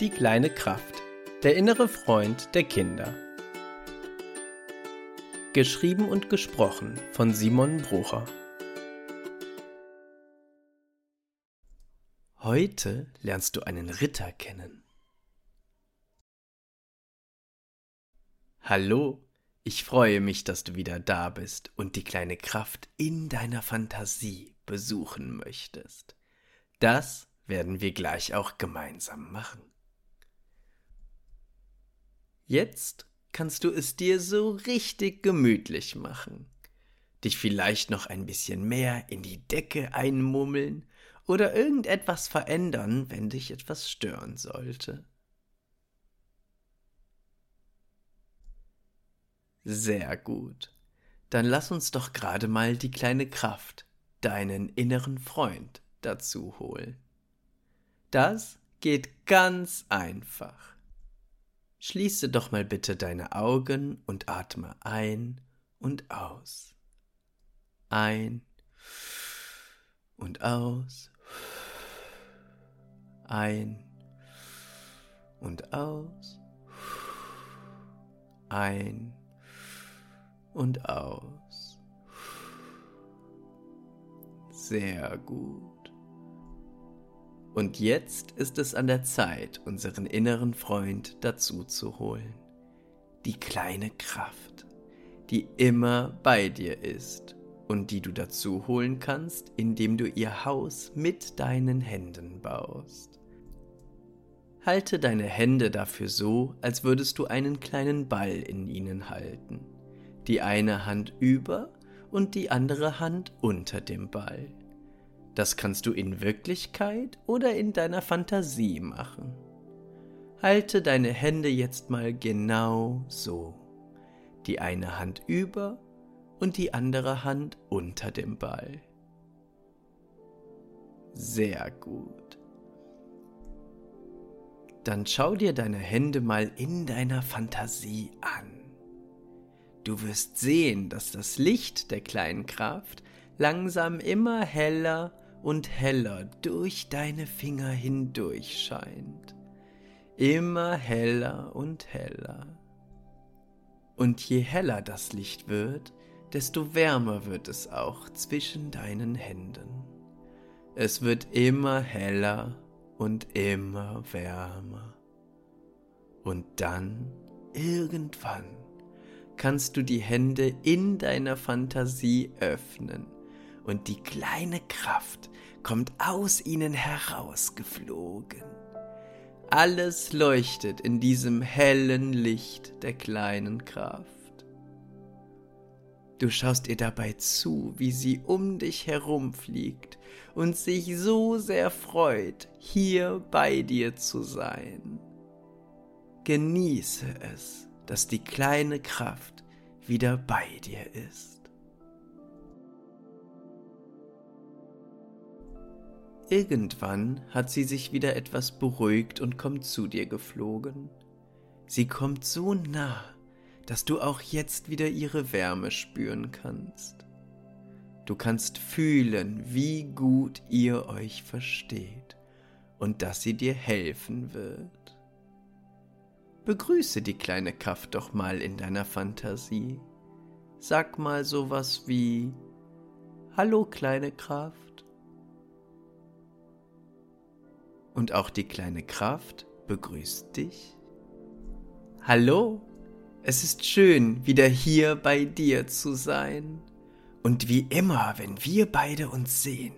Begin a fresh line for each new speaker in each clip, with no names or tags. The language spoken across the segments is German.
Die kleine Kraft. Der innere Freund der Kinder. Geschrieben und gesprochen von Simon Brucher. Heute lernst du einen Ritter kennen. Hallo, ich freue mich, dass du wieder da bist und die kleine Kraft in deiner Fantasie besuchen möchtest. Das werden wir gleich auch gemeinsam machen. Jetzt kannst du es dir so richtig gemütlich machen, dich vielleicht noch ein bisschen mehr in die Decke einmummeln oder irgendetwas verändern, wenn dich etwas stören sollte. Sehr gut. Dann lass uns doch gerade mal die kleine Kraft, deinen inneren Freund, dazu holen. Das geht ganz einfach. Schließe doch mal bitte deine Augen und atme ein und aus. Ein und aus. Ein und aus. Ein und aus. Sehr gut. Und jetzt ist es an der Zeit, unseren inneren Freund dazu zu holen. Die kleine Kraft, die immer bei dir ist und die du dazu holen kannst, indem du ihr Haus mit deinen Händen baust. Halte deine Hände dafür so, als würdest du einen kleinen Ball in ihnen halten. Die eine Hand über und die andere Hand unter dem Ball. Das kannst du in Wirklichkeit oder in deiner Fantasie machen. Halte deine Hände jetzt mal genau so. Die eine Hand über und die andere Hand unter dem Ball. Sehr gut. Dann schau dir deine Hände mal in deiner Fantasie an. Du wirst sehen, dass das Licht der kleinen Kraft langsam immer heller und heller durch deine Finger hindurch scheint. Immer heller und heller. Und je heller das Licht wird, desto wärmer wird es auch zwischen deinen Händen. Es wird immer heller und immer wärmer. Und dann, irgendwann, kannst du die Hände in deiner Fantasie öffnen und die kleine Kraft kommt aus ihnen herausgeflogen. Alles leuchtet in diesem hellen Licht der kleinen Kraft. Du schaust ihr dabei zu, wie sie um dich herumfliegt und sich so sehr freut, hier bei dir zu sein. Genieße es, dass die kleine Kraft wieder bei dir ist. Irgendwann hat sie sich wieder etwas beruhigt und kommt zu dir geflogen. Sie kommt so nah, dass du auch jetzt wieder ihre Wärme spüren kannst. Du kannst fühlen, wie gut ihr euch versteht und dass sie dir helfen wird. Begrüße die kleine Kraft doch mal in deiner Fantasie. Sag mal sowas wie Hallo kleine Kraft. Und auch die kleine Kraft begrüßt dich. Hallo, es ist schön, wieder hier bei dir zu sein. Und wie immer, wenn wir beide uns sehen,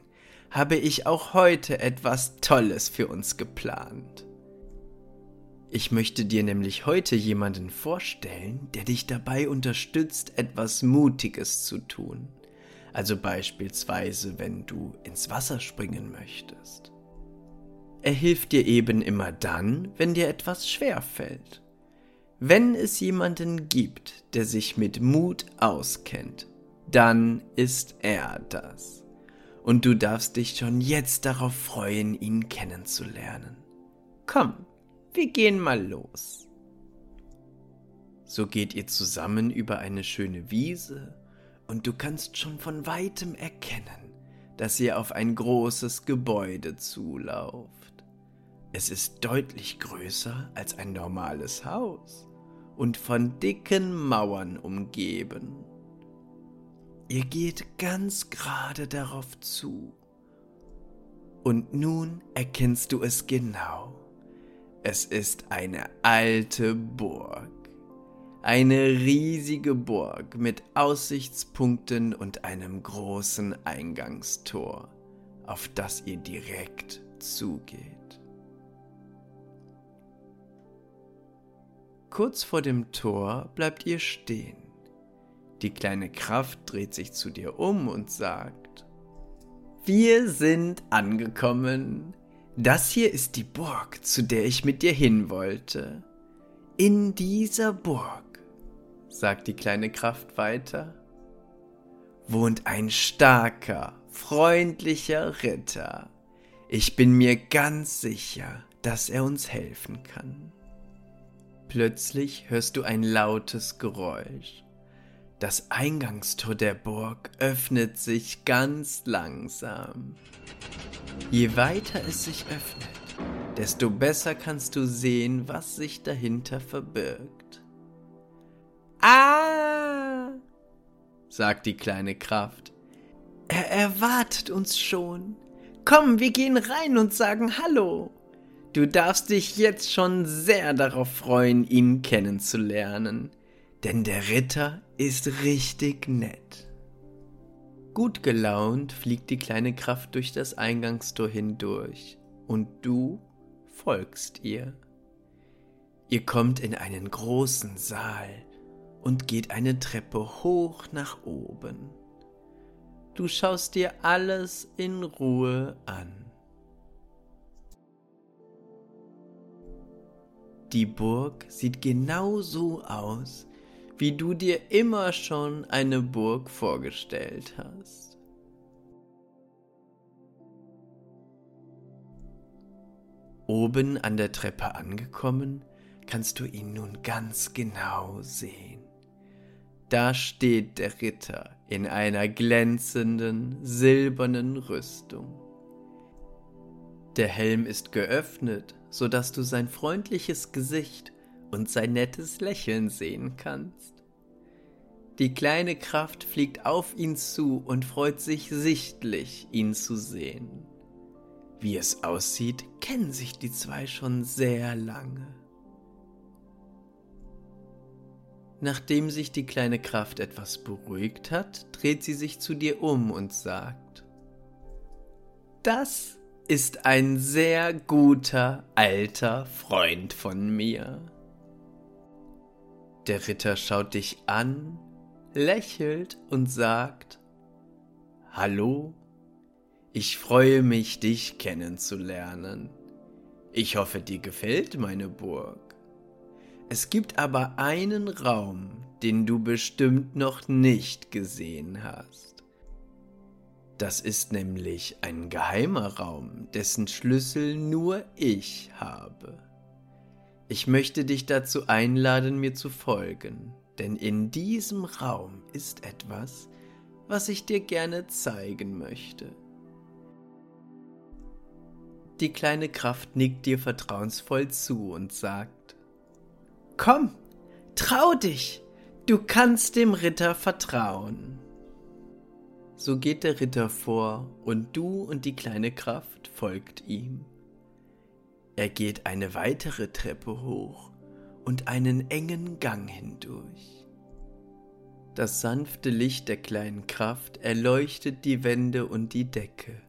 habe ich auch heute etwas Tolles für uns geplant. Ich möchte dir nämlich heute jemanden vorstellen, der dich dabei unterstützt, etwas Mutiges zu tun. Also beispielsweise, wenn du ins Wasser springen möchtest. Er hilft dir eben immer dann, wenn dir etwas schwer fällt. Wenn es jemanden gibt, der sich mit Mut auskennt, dann ist er das. Und du darfst dich schon jetzt darauf freuen, ihn kennenzulernen. Komm, wir gehen mal los. So geht ihr zusammen über eine schöne Wiese und du kannst schon von weitem erkennen, dass ihr auf ein großes Gebäude zulauft. Es ist deutlich größer als ein normales Haus und von dicken Mauern umgeben. Ihr geht ganz gerade darauf zu. Und nun erkennst du es genau. Es ist eine alte Burg. Eine riesige Burg mit Aussichtspunkten und einem großen Eingangstor, auf das ihr direkt zugeht. Kurz vor dem Tor bleibt ihr stehen. Die kleine Kraft dreht sich zu dir um und sagt, Wir sind angekommen. Das hier ist die Burg, zu der ich mit dir hin wollte. In dieser Burg sagt die kleine Kraft weiter, wohnt ein starker, freundlicher Ritter. Ich bin mir ganz sicher, dass er uns helfen kann. Plötzlich hörst du ein lautes Geräusch. Das Eingangstor der Burg öffnet sich ganz langsam. Je weiter es sich öffnet, desto besser kannst du sehen, was sich dahinter verbirgt. Ah, sagt die kleine Kraft. Er erwartet uns schon. Komm, wir gehen rein und sagen Hallo. Du darfst dich jetzt schon sehr darauf freuen, ihn kennenzulernen, denn der Ritter ist richtig nett. Gut gelaunt fliegt die kleine Kraft durch das Eingangstor hindurch und du folgst ihr. Ihr kommt in einen großen Saal und geht eine Treppe hoch nach oben. Du schaust dir alles in Ruhe an. Die Burg sieht genau so aus, wie du dir immer schon eine Burg vorgestellt hast. Oben an der Treppe angekommen, kannst du ihn nun ganz genau sehen. Da steht der Ritter in einer glänzenden, silbernen Rüstung. Der Helm ist geöffnet, so dass du sein freundliches Gesicht und sein nettes Lächeln sehen kannst. Die kleine Kraft fliegt auf ihn zu und freut sich sichtlich, ihn zu sehen. Wie es aussieht, kennen sich die zwei schon sehr lange. Nachdem sich die kleine Kraft etwas beruhigt hat, dreht sie sich zu dir um und sagt, Das ist ein sehr guter alter Freund von mir. Der Ritter schaut dich an, lächelt und sagt, Hallo, ich freue mich, dich kennenzulernen. Ich hoffe, dir gefällt meine Burg. Es gibt aber einen Raum, den du bestimmt noch nicht gesehen hast. Das ist nämlich ein geheimer Raum, dessen Schlüssel nur ich habe. Ich möchte dich dazu einladen, mir zu folgen, denn in diesem Raum ist etwas, was ich dir gerne zeigen möchte. Die kleine Kraft nickt dir vertrauensvoll zu und sagt, Komm, trau dich, du kannst dem Ritter vertrauen. So geht der Ritter vor, und du und die kleine Kraft folgt ihm. Er geht eine weitere Treppe hoch und einen engen Gang hindurch. Das sanfte Licht der kleinen Kraft erleuchtet die Wände und die Decke,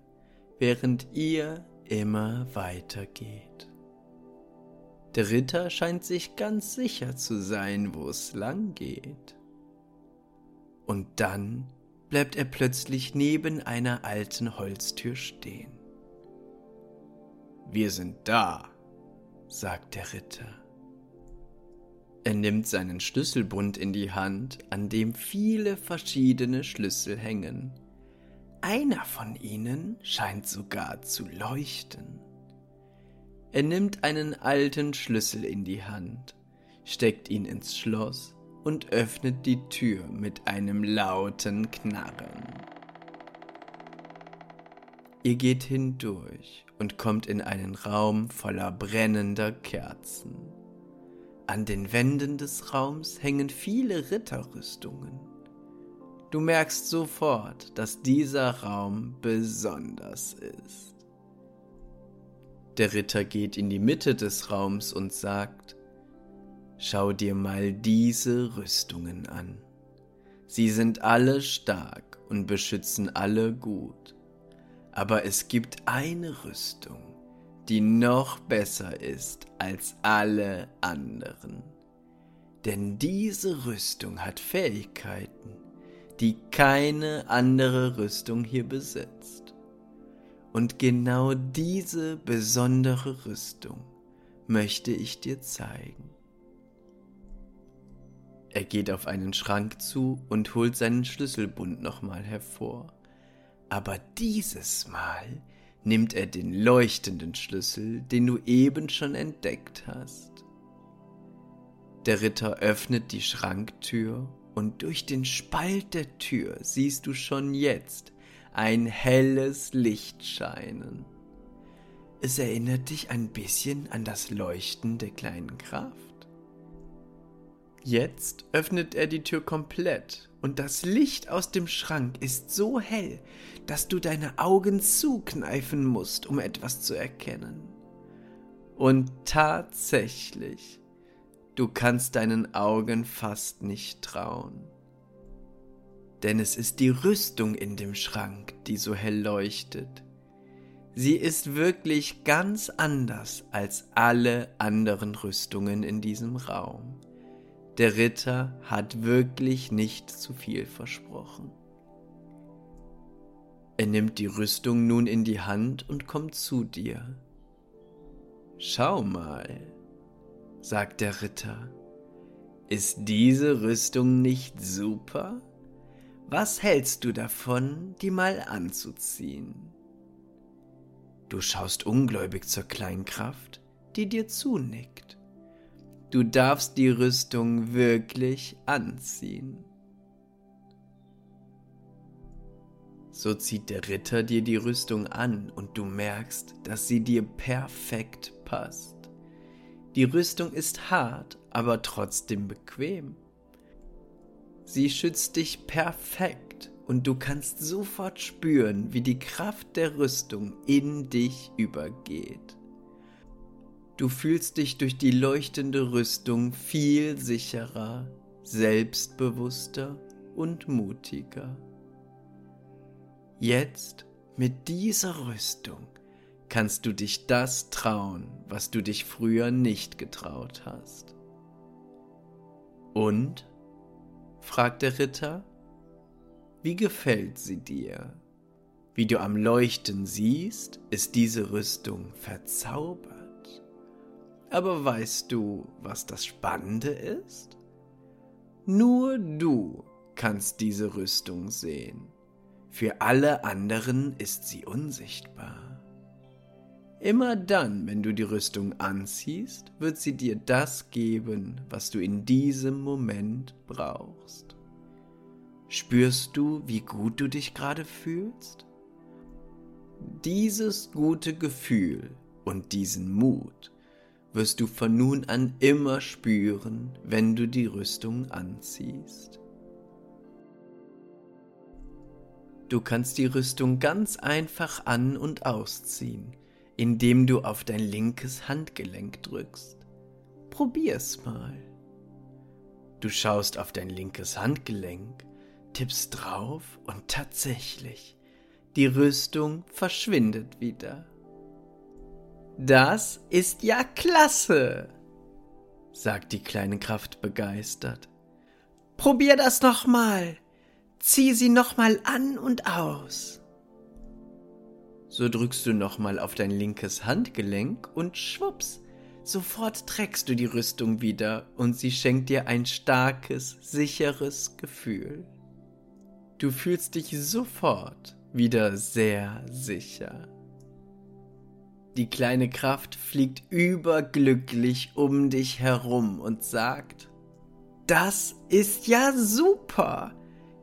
während ihr immer weiter geht. Der Ritter scheint sich ganz sicher zu sein, wo es lang geht. Und dann bleibt er plötzlich neben einer alten Holztür stehen. Wir sind da, sagt der Ritter. Er nimmt seinen Schlüsselbund in die Hand, an dem viele verschiedene Schlüssel hängen. Einer von ihnen scheint sogar zu leuchten. Er nimmt einen alten Schlüssel in die Hand, steckt ihn ins Schloss und öffnet die Tür mit einem lauten Knarren. Ihr geht hindurch und kommt in einen Raum voller brennender Kerzen. An den Wänden des Raums hängen viele Ritterrüstungen. Du merkst sofort, dass dieser Raum besonders ist. Der Ritter geht in die Mitte des Raums und sagt, Schau dir mal diese Rüstungen an. Sie sind alle stark und beschützen alle gut. Aber es gibt eine Rüstung, die noch besser ist als alle anderen. Denn diese Rüstung hat Fähigkeiten, die keine andere Rüstung hier besitzt. Und genau diese besondere Rüstung möchte ich dir zeigen. Er geht auf einen Schrank zu und holt seinen Schlüsselbund nochmal hervor. Aber dieses Mal nimmt er den leuchtenden Schlüssel, den du eben schon entdeckt hast. Der Ritter öffnet die Schranktür und durch den Spalt der Tür siehst du schon jetzt ein helles Licht scheinen. Es erinnert dich ein bisschen an das Leuchten der kleinen Kraft. Jetzt öffnet er die Tür komplett und das Licht aus dem Schrank ist so hell, dass du deine Augen zukneifen musst, um etwas zu erkennen. Und tatsächlich, du kannst deinen Augen fast nicht trauen. Denn es ist die Rüstung in dem Schrank, die so hell leuchtet. Sie ist wirklich ganz anders als alle anderen Rüstungen in diesem Raum. Der Ritter hat wirklich nicht zu viel versprochen. Er nimmt die Rüstung nun in die Hand und kommt zu dir. Schau mal, sagt der Ritter, ist diese Rüstung nicht super? Was hältst du davon, die mal anzuziehen? Du schaust ungläubig zur Kleinkraft, die dir zunickt. Du darfst die Rüstung wirklich anziehen. So zieht der Ritter dir die Rüstung an und du merkst, dass sie dir perfekt passt. Die Rüstung ist hart, aber trotzdem bequem. Sie schützt dich perfekt und du kannst sofort spüren, wie die Kraft der Rüstung in dich übergeht. Du fühlst dich durch die leuchtende Rüstung viel sicherer, selbstbewusster und mutiger. Jetzt mit dieser Rüstung kannst du dich das trauen, was du dich früher nicht getraut hast. Und? fragt der Ritter. Wie gefällt sie dir? Wie du am Leuchten siehst, ist diese Rüstung verzaubert. Aber weißt du, was das Spannende ist? Nur du kannst diese Rüstung sehen. Für alle anderen ist sie unsichtbar. Immer dann, wenn du die Rüstung anziehst, wird sie dir das geben, was du in diesem Moment brauchst. Spürst du, wie gut du dich gerade fühlst? Dieses gute Gefühl und diesen Mut wirst du von nun an immer spüren, wenn du die Rüstung anziehst. Du kannst die Rüstung ganz einfach an und ausziehen, indem du auf dein linkes Handgelenk drückst. Probier's mal. Du schaust auf dein linkes Handgelenk, tippst drauf und tatsächlich, die Rüstung verschwindet wieder. Das ist ja klasse, sagt die kleine Kraft begeistert. Probier das nochmal. Zieh sie nochmal an und aus. So drückst du nochmal auf dein linkes Handgelenk und schwupps, sofort trägst du die Rüstung wieder und sie schenkt dir ein starkes, sicheres Gefühl. Du fühlst dich sofort wieder sehr sicher. Die kleine Kraft fliegt überglücklich um dich herum und sagt, das ist ja super.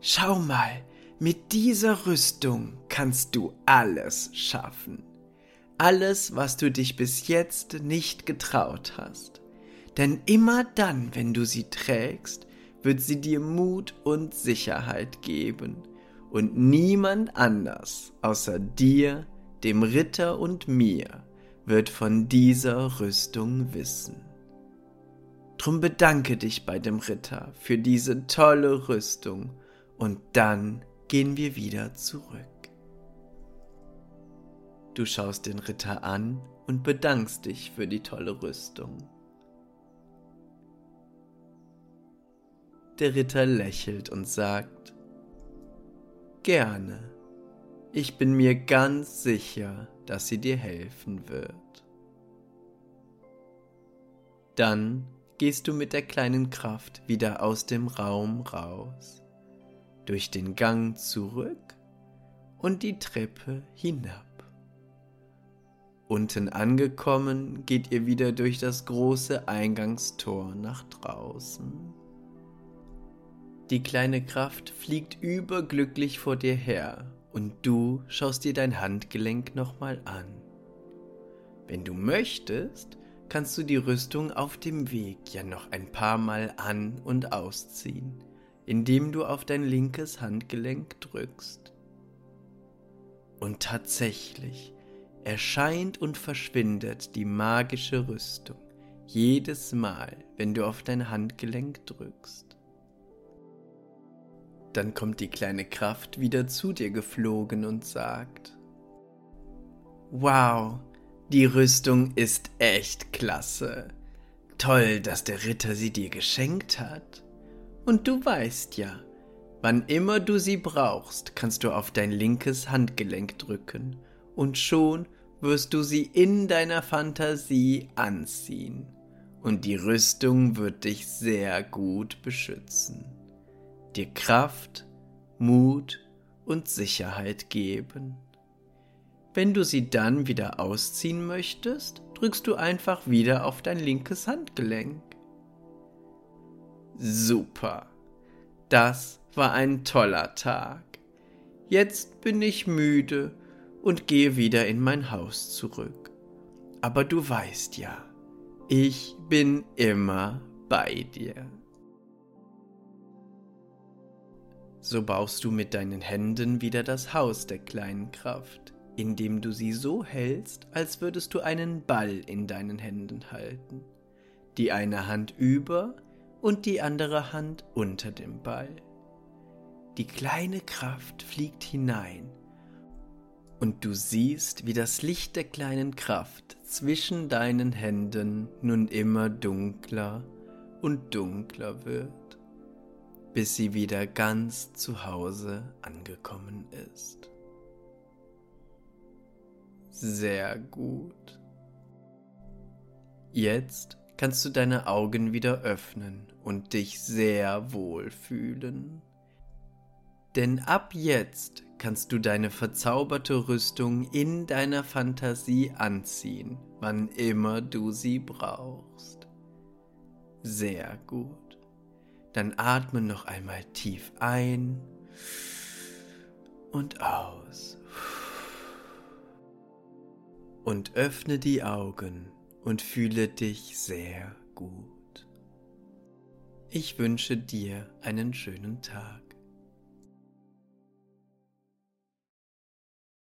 Schau mal, Mit dieser Rüstung kannst du alles schaffen. Alles, was du dich bis jetzt nicht getraut hast. Denn immer dann, wenn du sie trägst, wird sie dir Mut und Sicherheit geben. Und niemand anders außer dir, dem Ritter und mir, wird von dieser Rüstung wissen. Drum bedanke dich bei dem Ritter für diese tolle Rüstung und dann gehen wir wieder zurück. Du schaust den Ritter an und bedankst dich für die tolle Rüstung. Der Ritter lächelt und sagt, Gerne, ich bin mir ganz sicher, dass sie dir helfen wird. Dann gehst du mit der kleinen Kraft wieder aus dem Raum raus, durch den Gang zurück und die Treppe hinab. Unten angekommen geht ihr wieder durch das große Eingangstor nach draußen. Die kleine Kraft fliegt überglücklich vor dir her und du schaust dir dein Handgelenk nochmal an. Wenn du möchtest, kannst du die Rüstung auf dem Weg ja noch ein paar Mal an und ausziehen, indem du auf dein linkes Handgelenk drückst. Und tatsächlich erscheint und verschwindet die magische Rüstung jedes Mal, wenn du auf dein Handgelenk drückst. Dann kommt die kleine Kraft wieder zu dir geflogen und sagt, Wow, die Rüstung ist echt klasse. Toll, dass der Ritter sie dir geschenkt hat. Und du weißt ja, wann immer du sie brauchst, kannst du auf dein linkes Handgelenk drücken und schon wirst du sie in deiner Fantasie anziehen. Und die Rüstung wird dich sehr gut beschützen, dir Kraft, Mut und Sicherheit geben. Wenn du sie dann wieder ausziehen möchtest, drückst du einfach wieder auf dein linkes Handgelenk. Super. Das war ein toller Tag. Jetzt bin ich müde und gehe wieder in mein Haus zurück. Aber du weißt ja, ich bin immer bei dir. So baust du mit deinen Händen wieder das Haus der kleinen Kraft indem du sie so hältst, als würdest du einen Ball in deinen Händen halten, die eine Hand über und die andere Hand unter dem Ball. Die kleine Kraft fliegt hinein, und du siehst, wie das Licht der kleinen Kraft zwischen deinen Händen nun immer dunkler und dunkler wird, bis sie wieder ganz zu Hause angekommen ist. Sehr gut. Jetzt kannst du deine Augen wieder öffnen und dich sehr wohl fühlen. Denn ab jetzt kannst du deine verzauberte Rüstung in deiner Fantasie anziehen, wann immer du sie brauchst. Sehr gut. Dann atme noch einmal tief ein und aus und öffne die Augen und fühle dich sehr gut. Ich wünsche dir einen schönen Tag.